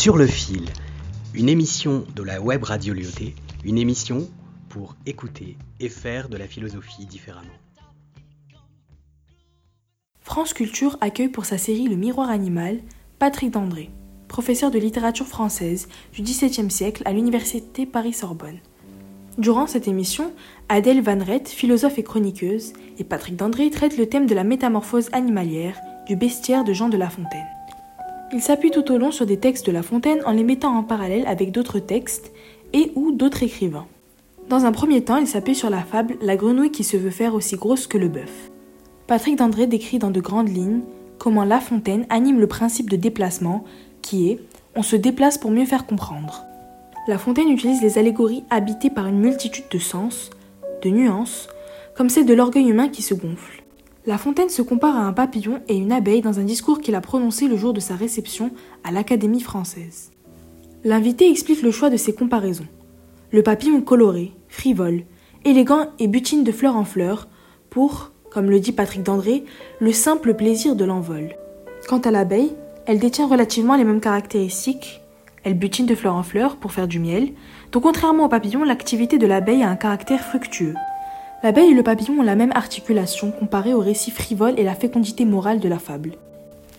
Sur le fil, une émission de la web radio Lyoté, une émission pour écouter et faire de la philosophie différemment. France Culture accueille pour sa série Le Miroir animal Patrick Dandré, professeur de littérature française du XVIIe siècle à l'Université Paris-Sorbonne. Durant cette émission, Adèle Van Rett, philosophe et chroniqueuse, et Patrick Dandré traitent le thème de la métamorphose animalière du bestiaire de Jean de La Fontaine. Il s'appuie tout au long sur des textes de La Fontaine en les mettant en parallèle avec d'autres textes et ou d'autres écrivains. Dans un premier temps, il s'appuie sur la fable La grenouille qui se veut faire aussi grosse que le bœuf. Patrick Dandré décrit dans de grandes lignes comment La Fontaine anime le principe de déplacement qui est on se déplace pour mieux faire comprendre. La Fontaine utilise les allégories habitées par une multitude de sens, de nuances, comme celle de l'orgueil humain qui se gonfle. La Fontaine se compare à un papillon et une abeille dans un discours qu'il a prononcé le jour de sa réception à l'Académie française. L'invité explique le choix de ces comparaisons. Le papillon coloré, frivole, élégant et butine de fleur en fleur pour, comme le dit Patrick Dandré, le simple plaisir de l'envol. Quant à l'abeille, elle détient relativement les mêmes caractéristiques. Elle butine de fleur en fleur pour faire du miel, donc contrairement au papillon, l'activité de l'abeille a un caractère fructueux. L'abeille et le papillon ont la même articulation comparée au récit frivole et la fécondité morale de la fable.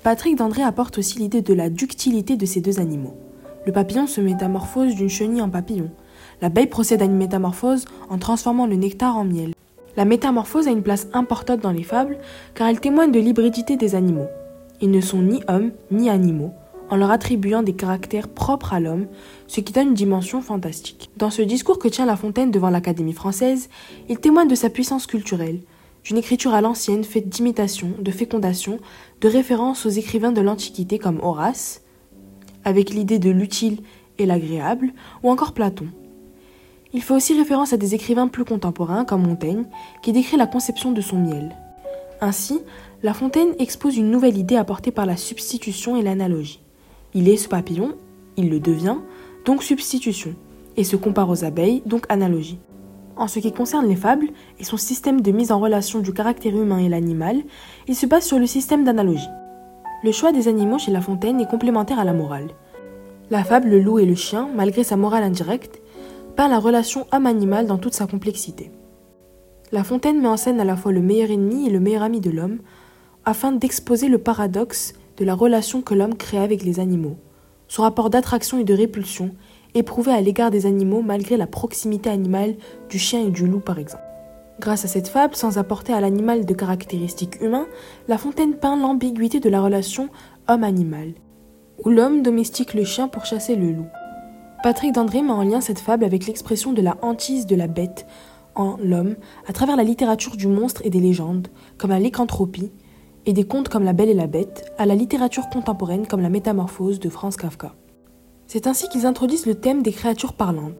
Patrick Dandré apporte aussi l'idée de la ductilité de ces deux animaux. Le papillon se métamorphose d'une chenille en papillon. L'abeille procède à une métamorphose en transformant le nectar en miel. La métamorphose a une place importante dans les fables car elle témoigne de l'hybridité des animaux. Ils ne sont ni hommes ni animaux, en leur attribuant des caractères propres à l'homme, ce qui donne une dimension fantastique. Dans ce discours que tient La Fontaine devant l'Académie française, il témoigne de sa puissance culturelle, d'une écriture à l'ancienne faite d'imitation, de fécondation, de référence aux écrivains de l'Antiquité comme Horace, avec l'idée de l'utile et l'agréable, ou encore Platon. Il fait aussi référence à des écrivains plus contemporains comme Montaigne, qui décrit la conception de son miel. Ainsi, La Fontaine expose une nouvelle idée apportée par la substitution et l'analogie. Il est ce papillon, il le devient, donc substitution, et se compare aux abeilles, donc analogie. En ce qui concerne les fables et son système de mise en relation du caractère humain et l'animal, il se base sur le système d'analogie. Le choix des animaux chez La Fontaine est complémentaire à la morale. La fable Le loup et le chien, malgré sa morale indirecte, peint la relation homme-animal dans toute sa complexité. La Fontaine met en scène à la fois le meilleur ennemi et le meilleur ami de l'homme, afin d'exposer le paradoxe de la relation que l'homme crée avec les animaux, son rapport d'attraction et de répulsion, éprouvé à l'égard des animaux malgré la proximité animale du chien et du loup par exemple. Grâce à cette fable, sans apporter à l'animal de caractéristiques humaines, La Fontaine peint l'ambiguïté de la relation homme-animal, où l'homme domestique le chien pour chasser le loup. Patrick Dandré met en lien cette fable avec l'expression de la hantise de la bête en l'homme à travers la littérature du monstre et des légendes, comme la lycanthropie, et des contes comme La Belle et la Bête à la littérature contemporaine comme La Métamorphose de Franz Kafka. C'est ainsi qu'ils introduisent le thème des créatures parlantes,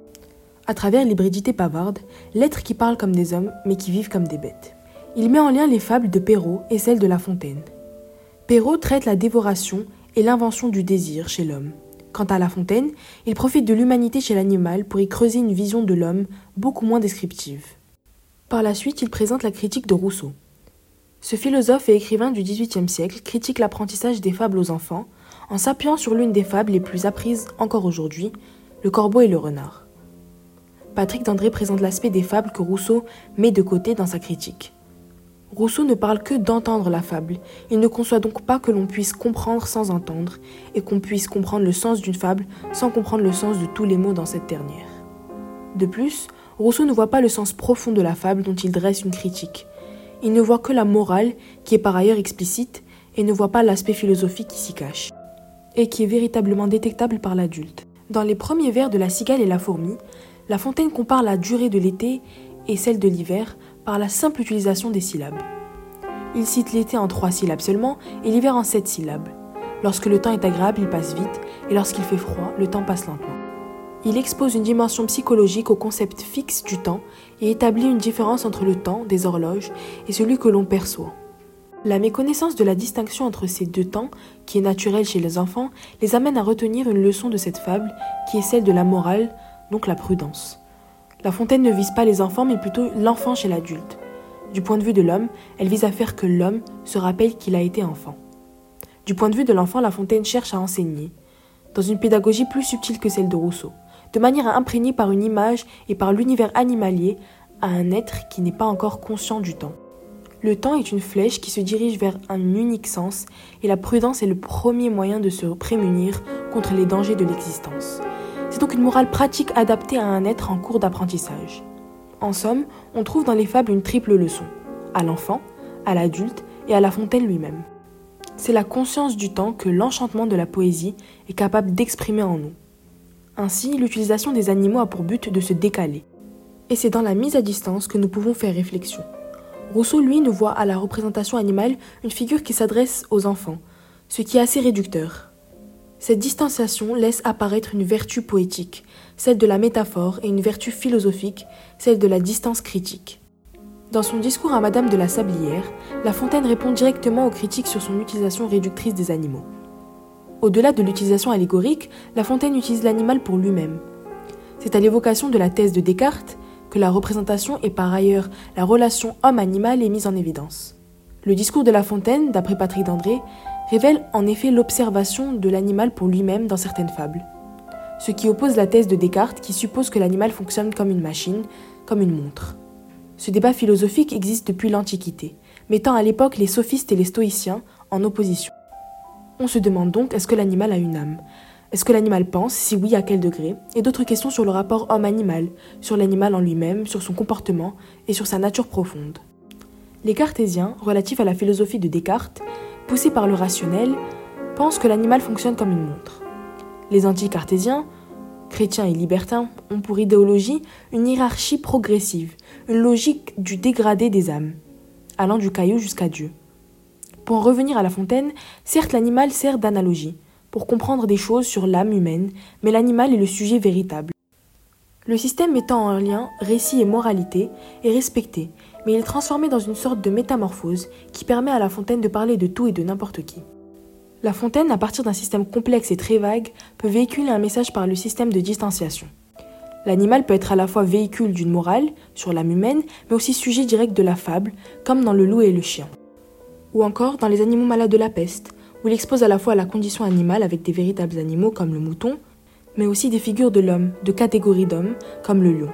à travers l'hybridité bavarde, l'être qui parle comme des hommes mais qui vivent comme des bêtes. Il met en lien les fables de Perrault et celles de La Fontaine. Perrault traite la dévoration et l'invention du désir chez l'homme. Quant à La Fontaine, il profite de l'humanité chez l'animal pour y creuser une vision de l'homme beaucoup moins descriptive. Par la suite, il présente la critique de Rousseau. Ce philosophe et écrivain du XVIIIe siècle critique l'apprentissage des fables aux enfants en s'appuyant sur l'une des fables les plus apprises encore aujourd'hui, le corbeau et le renard. Patrick Dandré présente l'aspect des fables que Rousseau met de côté dans sa critique. Rousseau ne parle que d'entendre la fable, il ne conçoit donc pas que l'on puisse comprendre sans entendre, et qu'on puisse comprendre le sens d'une fable sans comprendre le sens de tous les mots dans cette dernière. De plus, Rousseau ne voit pas le sens profond de la fable dont il dresse une critique, il ne voit que la morale, qui est par ailleurs explicite, et ne voit pas l'aspect philosophique qui s'y cache, et qui est véritablement détectable par l'adulte. Dans les premiers vers de La cigale et la fourmi, La Fontaine compare la durée de l'été et celle de l'hiver par la simple utilisation des syllabes. Il cite l'été en trois syllabes seulement et l'hiver en sept syllabes. Lorsque le temps est agréable, il passe vite, et lorsqu'il fait froid, le temps passe lentement. Il expose une dimension psychologique au concept fixe du temps et établit une différence entre le temps des horloges et celui que l'on perçoit. La méconnaissance de la distinction entre ces deux temps, qui est naturelle chez les enfants, les amène à retenir une leçon de cette fable, qui est celle de la morale, donc la prudence. La Fontaine ne vise pas les enfants, mais plutôt l'enfant chez l'adulte. Du point de vue de l'homme, elle vise à faire que l'homme se rappelle qu'il a été enfant. Du point de vue de l'enfant, La Fontaine cherche à enseigner, dans une pédagogie plus subtile que celle de Rousseau, de manière à imprégner par une image et par l'univers animalier à un être qui n'est pas encore conscient du temps. Le temps est une flèche qui se dirige vers un unique sens et la prudence est le premier moyen de se prémunir contre les dangers de l'existence. C'est donc une morale pratique adaptée à un être en cours d'apprentissage. En somme, on trouve dans les fables une triple leçon, à l'enfant, à l'adulte et à La Fontaine lui-même. C'est la conscience du temps que l'enchantement de la poésie est capable d'exprimer en nous. Ainsi, l'utilisation des animaux a pour but de se décaler. Et c'est dans la mise à distance que nous pouvons faire réflexion. Rousseau, lui, ne voit à la représentation animale une figure qui s'adresse aux enfants, ce qui est assez réducteur. Cette distanciation laisse apparaître une vertu poétique, celle de la métaphore, et une vertu philosophique, celle de la distance critique. Dans son discours à Madame de la Sablière, La Fontaine répond directement aux critiques sur son utilisation réductrice des animaux. Au-delà de l'utilisation allégorique, La Fontaine utilise l'animal pour lui-même. C'est à l'évocation de la thèse de Descartes que la représentation et par ailleurs la relation homme-animal est mise en évidence. Le discours de La Fontaine, d'après Patrick Dandré, révèle en effet l'observation de l'animal pour lui-même dans certaines fables, ce qui oppose la thèse de Descartes qui suppose que l'animal fonctionne comme une machine, comme une montre. Ce débat philosophique existe depuis l'Antiquité, mettant à l'époque les sophistes et les stoïciens en opposition. On se demande donc est-ce que l'animal a une âme? Est-ce que l'animal pense? Si oui, à quel degré? Et d'autres questions sur le rapport homme-animal, sur l'animal en lui-même, sur son comportement et sur sa nature profonde. Les cartésiens, relatifs à la philosophie de Descartes, poussés par le rationnel, pensent que l'animal fonctionne comme une montre. Les anti-cartésiens, chrétiens et libertins, ont pour idéologie une hiérarchie progressive, une logique du dégradé des âmes, allant du caillou jusqu'à Dieu. Pour en revenir à La Fontaine, certes l'animal sert d'analogie, pour comprendre des choses sur l'âme humaine, mais l'animal est le sujet véritable. Le système mettant en lien récit et moralité est respecté, mais il est transformé dans une sorte de métamorphose qui permet à La Fontaine de parler de tout et de n'importe qui. La Fontaine, à partir d'un système complexe et très vague, peut véhiculer un message par le système de distanciation. L'animal peut être à la fois véhicule d'une morale sur l'âme humaine, mais aussi sujet direct de la fable, comme dans Le loup et le chien. Ou encore dans Les animaux malades de la peste, où il expose à la fois la condition animale avec des véritables animaux comme le mouton, mais aussi des figures de l'homme, de catégories d'hommes, comme le lion.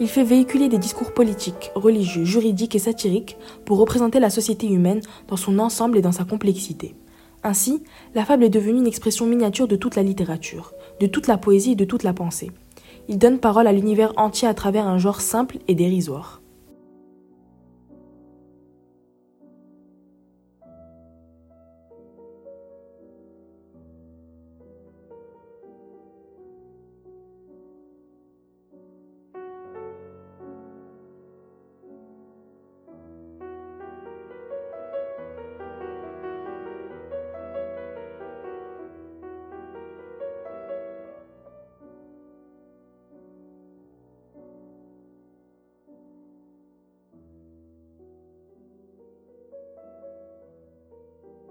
Il fait véhiculer des discours politiques, religieux, juridiques et satiriques pour représenter la société humaine dans son ensemble et dans sa complexité. Ainsi, la fable est devenue une expression miniature de toute la littérature, de toute la poésie et de toute la pensée. Il donne parole à l'univers entier à travers un genre simple et dérisoire.